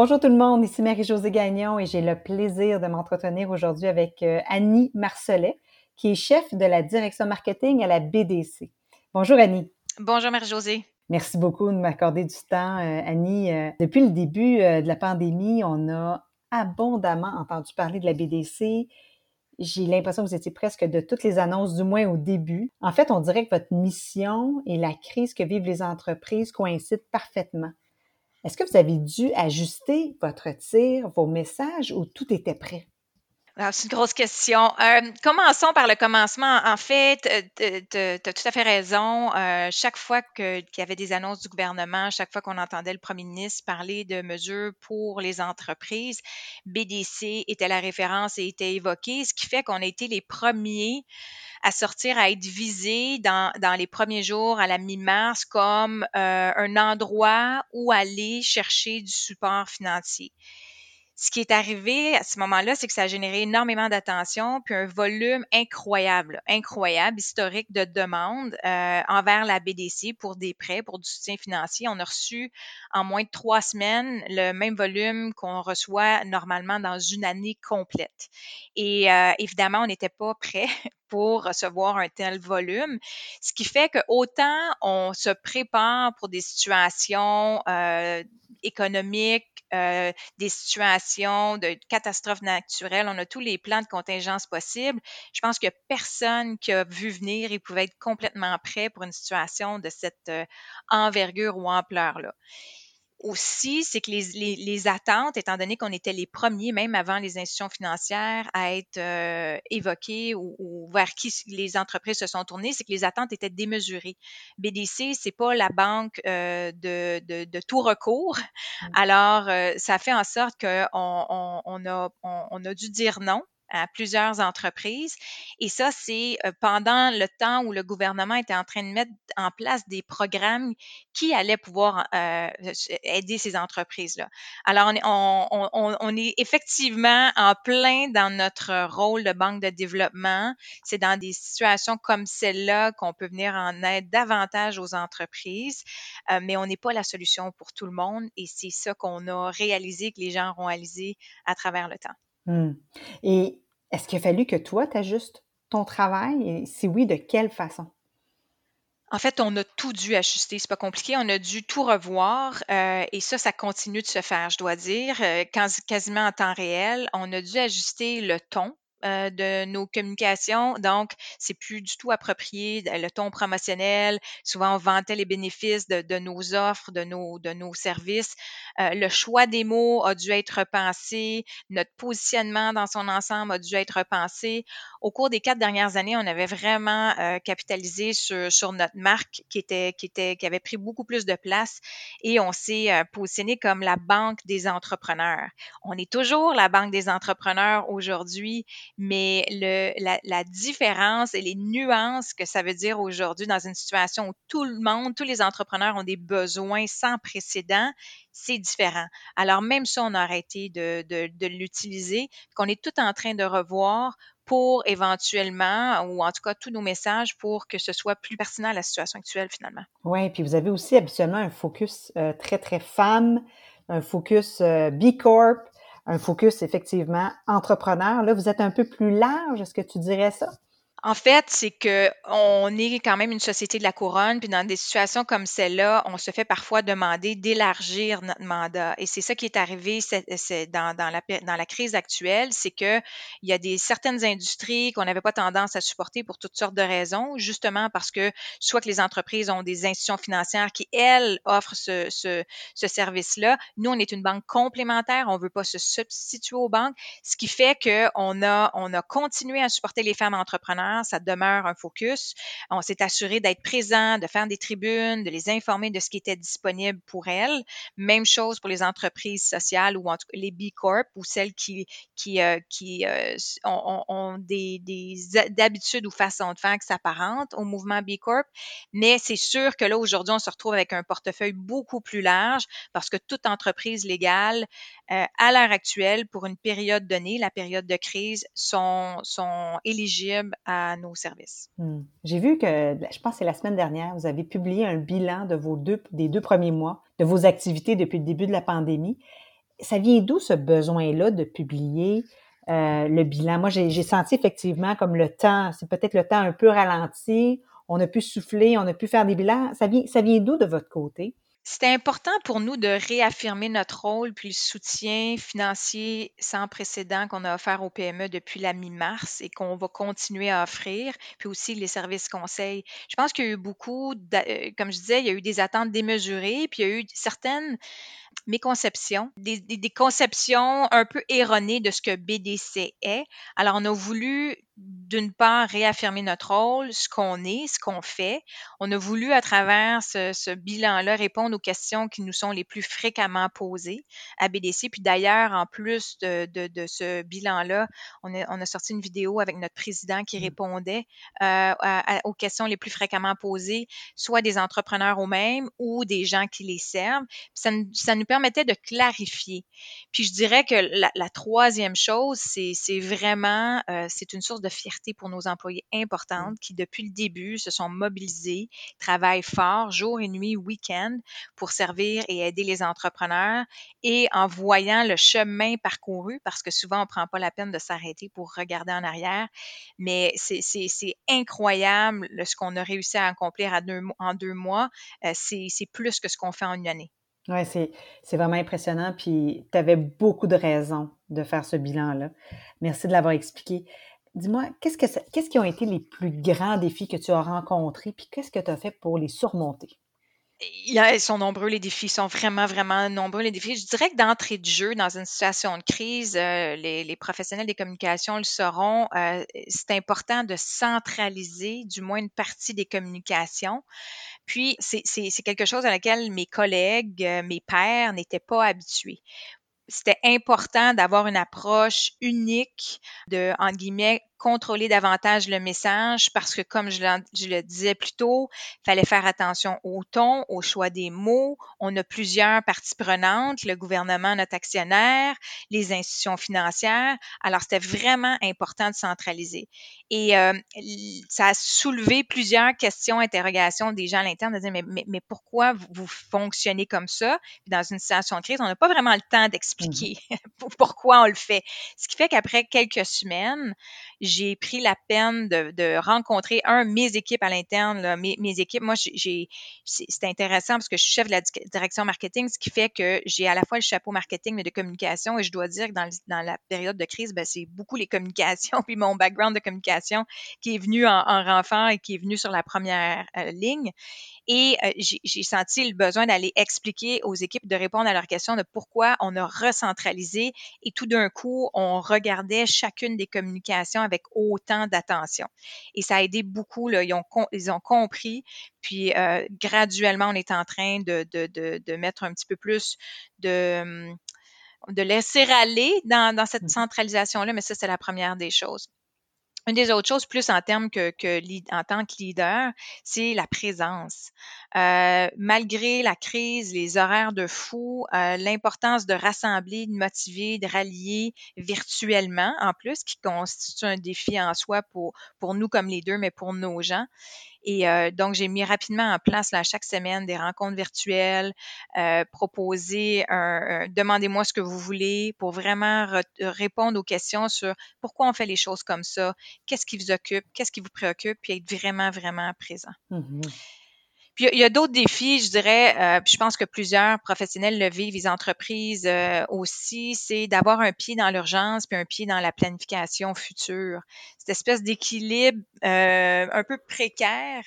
Bonjour tout le monde, ici Marie-Josée Gagnon et j'ai le plaisir de m'entretenir aujourd'hui avec euh, Annie Marcelet, qui est chef de la direction marketing à la BDC. Bonjour Annie. Bonjour Marie-Josée. Merci beaucoup de m'accorder du temps, euh, Annie. Euh, depuis le début de la pandémie, on a abondamment entendu parler de la BDC. J'ai l'impression que vous étiez presque de toutes les annonces, du moins au début. En fait, on dirait que votre mission et la crise que vivent les entreprises coïncident parfaitement. Est-ce que vous avez dû ajuster votre tir, vos messages ou tout était prêt? C'est une grosse question. Euh, commençons par le commencement. En fait, tu as tout à fait raison. Euh, chaque fois qu'il y avait des annonces du gouvernement, chaque fois qu'on entendait le premier ministre parler de mesures pour les entreprises, BDC était la référence et était évoqué, ce qui fait qu'on a été les premiers à sortir, à être visés dans, dans les premiers jours à la mi-mars comme euh, un endroit où aller chercher du support financier ce qui est arrivé à ce moment-là, c'est que ça a généré énormément d'attention, puis un volume incroyable, incroyable, historique de demandes euh, envers la BDC pour des prêts, pour du soutien financier. On a reçu en moins de trois semaines le même volume qu'on reçoit normalement dans une année complète. Et euh, évidemment, on n'était pas prêt pour recevoir un tel volume, ce qui fait que autant on se prépare pour des situations euh, économiques, euh, des situations de catastrophes naturelles, on a tous les plans de contingence possibles. Je pense que personne qui a vu venir et pouvait être complètement prêt pour une situation de cette euh, envergure ou ampleur-là aussi, c'est que les, les, les, attentes, étant donné qu'on était les premiers, même avant les institutions financières, à être euh, évoquées ou, ou, vers qui les entreprises se sont tournées, c'est que les attentes étaient démesurées. BDC, c'est pas la banque euh, de, de, de, tout recours. Alors, euh, ça fait en sorte qu'on on, on, a, on, on a dû dire non à plusieurs entreprises. Et ça, c'est euh, pendant le temps où le gouvernement était en train de mettre en place des programmes qui allaient pouvoir euh, aider ces entreprises-là. Alors, on est, on, on, on est, effectivement en plein dans notre rôle de banque de développement. C'est dans des situations comme celle-là qu'on peut venir en aide davantage aux entreprises, euh, mais on n'est pas la solution pour tout le monde. Et c'est ça qu'on a réalisé, que les gens auront réalisé à travers le temps. Mmh. Et est-ce qu'il a fallu que toi, tu ajustes ton travail? Et si oui, de quelle façon? En fait, on a tout dû ajuster. C'est pas compliqué. On a dû tout revoir. Euh, et ça, ça continue de se faire, je dois dire, euh, quasiment en temps réel. On a dû ajuster le ton euh, de nos communications. Donc, c'est plus du tout approprié le ton promotionnel. Souvent, on vantait les bénéfices de, nos offres, de nos, services. Euh, le choix des mots a dû être repensé. Notre positionnement dans son ensemble a dû être repensé. Au cours des quatre dernières années, on avait vraiment euh, capitalisé sur, notre marque qui était, qui était, qui avait pris beaucoup plus de place et on s'est euh, positionné comme la banque des entrepreneurs. On est toujours la banque des entrepreneurs aujourd'hui mais le, la, la, différence et les nuances que ça veut dire aujourd'hui dans une situation où tout le monde, tous les entrepreneurs ont des besoins sans précédent, c'est différent. Alors, même si on a arrêté de, de, l'utiliser, qu'on est tout en train de revoir pour éventuellement, ou en tout cas tous nos messages pour que ce soit plus pertinent à la situation actuelle finalement. Oui, puis vous avez aussi habituellement un focus euh, très, très femme, un focus euh, B Corp, un focus effectivement entrepreneur. Là, vous êtes un peu plus large. Est-ce que tu dirais ça? En fait, c'est que on est quand même une société de la couronne, puis dans des situations comme celle-là, on se fait parfois demander d'élargir notre mandat. Et c'est ça qui est arrivé dans, la, crise actuelle, c'est que il y a des certaines industries qu'on n'avait pas tendance à supporter pour toutes sortes de raisons, justement parce que soit que les entreprises ont des institutions financières qui elles offrent ce, ce, ce service-là. Nous, on est une banque complémentaire, on veut pas se substituer aux banques, ce qui fait que on a a continué à supporter les femmes entrepreneurs ça demeure un focus. On s'est assuré d'être présent, de faire des tribunes, de les informer de ce qui était disponible pour elles. Même chose pour les entreprises sociales ou les B Corp ou celles qui, qui, euh, qui euh, ont, des, des habitudes ou façons de faire qui s'apparentent au mouvement B Corp. Mais c'est sûr que là, aujourd'hui, on se retrouve avec un portefeuille beaucoup plus large parce que toute entreprise légale, euh, à l'heure actuelle, pour une période donnée, la période de crise, sont, sont éligibles à nos services. Hmm. J'ai vu que, je pense que c'est la semaine dernière, vous avez publié un bilan de vos deux, des deux premiers mois, de vos activités depuis le début de la pandémie. Ça vient d'où ce besoin-là de publier euh, le bilan? Moi, j'ai senti effectivement comme le temps, c'est peut-être le temps un peu ralenti, on a pu souffler, on a pu faire des bilans. Ça vient, ça vient d'où de votre côté? C'était important pour nous de réaffirmer notre rôle puis le soutien financier sans précédent qu'on a offert aux PME depuis la mi-mars et qu'on va continuer à offrir, puis aussi les services conseils. Je pense qu'il y a eu beaucoup, euh, comme je disais, il y a eu des attentes démesurées, puis il y a eu certaines méconceptions, des, des, conceptions un peu erronées de ce que BDC est. Alors, on a voulu, d'une part, réaffirmer notre rôle, ce qu'on est, ce qu'on fait. On a voulu, à travers ce, ce bilan-là, répondre aux questions qui nous sont les plus fréquemment posées à BDC. Puis d'ailleurs, en plus de, de, de ce bilan-là, on a, on a, sorti une vidéo avec notre président qui mmh. répondait euh, aux questions les plus fréquemment posées, soit des entrepreneurs eux-mêmes ou des gens qui les servent. ça, ça nous permettait de clarifier. Puis je dirais que la, troisième chose, c'est vraiment, euh, c'est une source de fierté pour nos employés importantes qui, depuis le début, se sont mobilisés, travaillent fort, jour et nuit, week-end, pour servir et aider les entrepreneurs. Et en voyant le chemin parcouru, parce que souvent, on ne prend pas la peine de s'arrêter pour regarder en arrière, mais c'est incroyable ce qu'on a réussi à accomplir à deux, en deux mois. Euh, c'est plus que ce qu'on fait en une année. Oui, c'est vraiment impressionnant. Puis tu avais beaucoup de raisons de faire ce bilan-là. Merci de l'avoir expliqué. Dis-moi, qu'est-ce, que qu'est-ce qui ont été les plus grands défis que tu as rencontrés, puis qu'est-ce que tu as fait pour les surmonter? Ils sont nombreux, les défis, sont vraiment, vraiment nombreux, les défis. Je dirais que d'entrée de jeu, dans une situation de crise, euh, les, professionnels des communications le sauront, euh, c'est important de centraliser du moins une partie des communications. Puis, c'est quelque chose à laquelle mes collègues, euh, mes pairs n'étaient pas habitués c'était important d'avoir une approche unique de, entre guillemets, contrôler davantage le message parce que, comme je, le disais plus tôt, il fallait faire attention au ton, au choix des mots. On a plusieurs parties prenantes, le gouvernement, notre actionnaire, les institutions financières. Alors, c'était vraiment important de centraliser. Et euh, ça a soulevé plusieurs questions, interrogations des gens à l'interne de dire, mais, mais, pourquoi vous, fonctionnez comme ça? Dans une situation de crise, on n'a pas vraiment le temps d'expliquer mmh pourquoi on le fait. Ce qui fait qu'après quelques semaines, j'ai pris la peine de, rencontrer, un, mes équipes à l'interne, mes, équipes. Moi, c'est intéressant parce que je suis chef de la direction marketing, ce qui fait que j'ai à la fois le chapeau marketing, mais de communication. Et je dois dire que dans, la période de crise, ben, c'est beaucoup les communications, puis mon background de communication qui est venu en, en et qui est venu sur la première euh, ligne. Et euh, j'ai senti le besoin d'aller expliquer aux équipes de répondre à leurs questions de pourquoi on a recentralisé et tout d'un coup, on regardait chacune des communications avec autant d'attention. Et ça a aidé beaucoup. Là, ils, ont, ils ont compris. Puis euh, graduellement, on est en train de, de, de, de, mettre un petit peu plus de hum, de laisser aller dans, dans cette mmh. centralisation-là, mais ça, c'est la première des choses. Une des autres choses, plus en termes que, en tant que leader, c'est la présence. Euh, malgré la crise, les horaires de fou, euh, l'importance de rassembler, de motiver, de rallier virtuellement, en plus, qui constitue un défi en soi pour, pour nous comme leaders, mais pour nos gens. Et euh, donc, j'ai mis rapidement en place chaque semaine des rencontres virtuelles, euh, proposer un, demandez-moi ce que vous voulez pour vraiment répondre aux questions sur pourquoi on fait les choses comme ça, qu'est-ce qui vous occupe, qu'est-ce qui vous préoccupe, puis être vraiment, vraiment présent. Mmh Puis il y a, d'autres défis, je dirais, euh, je pense que plusieurs professionnels le vivent, les entreprises euh, aussi, c'est d'avoir un pied dans l'urgence puis un pied dans la planification future. Cette espèce d'équilibre euh, un peu précaire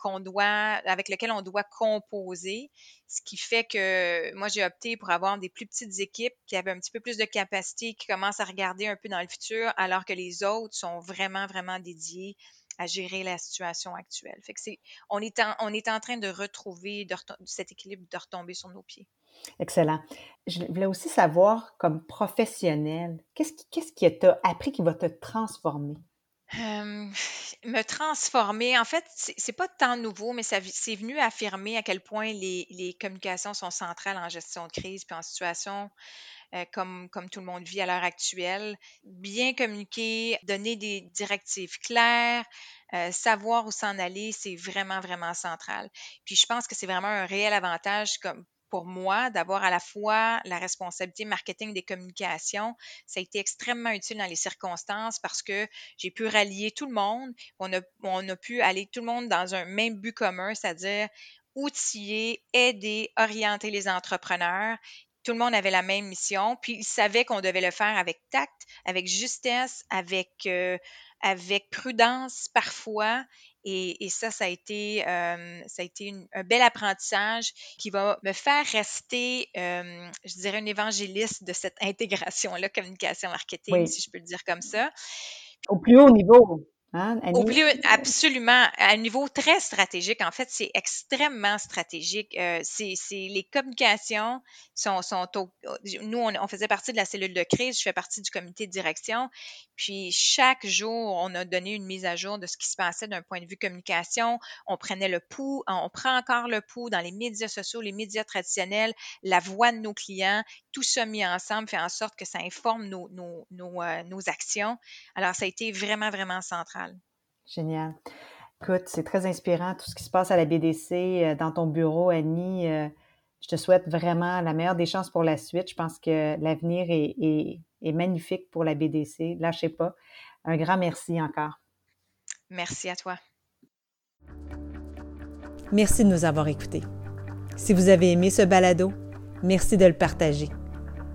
qu'on doit, avec lequel on doit composer, ce qui fait que moi j'ai opté pour avoir des plus petites équipes qui avaient un petit peu plus de capacité, qui commencent à regarder un peu dans le futur, alors que les autres sont vraiment vraiment dédiés à gérer la situation actuelle. Fait que c'est, on est en, on est en train de retrouver de cet équilibre, de retomber sur nos pieds. Excellent. Je voulais aussi savoir, comme professionnel, qu'est-ce qui, qu'est-ce qui t'a appris qui va te transformer? me transformer, en fait, c'est, c'est pas tant nouveau, mais ça, c'est venu affirmer à quel point les, les communications sont centrales en gestion de crise puis en situation euh, comme, tout le monde vit à l'heure actuelle. Bien communiquer, donner des directives claires, euh, savoir où s'en aller, c'est vraiment, vraiment central. Puis je pense que c'est vraiment un réel avantage comme pour moi d'avoir à la fois la responsabilité marketing des communications. Ça a été extrêmement utile dans les circonstances parce que j'ai pu rallier tout le monde. On a, on a pu aller tout le monde dans un même but commun, c'est-à-dire outiller, aider, orienter les entrepreneurs tout le monde avait la même mission, puis ils savaient qu'on devait le faire avec tact, avec justesse, avec, euh, avec prudence parfois. Et, ça, ça a été, euh, ça a été un bel apprentissage qui va me faire rester, euh, je dirais, une évangéliste de cette intégration-là, communication marketing, si je peux le dire comme ça. Au plus haut niveau. Hein, absolument, à un niveau très stratégique. En fait, c'est extrêmement stratégique. Euh, c'est, les communications sont, sont nous, on, faisait partie de la cellule de crise. Je fais partie du comité de direction. Puis chaque jour, on a donné une mise à jour de ce qui se passait d'un point de vue communication. On prenait le pouls, on prend encore le pouls dans les médias sociaux, les médias traditionnels, la voix de nos clients. Tout ça mis ensemble fait en sorte que ça informe nos, nos, nos, euh, nos actions. Alors, ça a été vraiment, vraiment central. Génial. Écoute, c'est très inspirant tout ce qui se passe à la BDC, euh, dans ton bureau, Annie. Euh, je te souhaite vraiment la meilleure des chances pour la suite. Je pense que l'avenir est, magnifique pour la BDC. Lâchez pas. Un grand merci encore. Merci à toi. Merci de nous avoir écoutés. Si vous avez aimé ce balado, merci de le partager.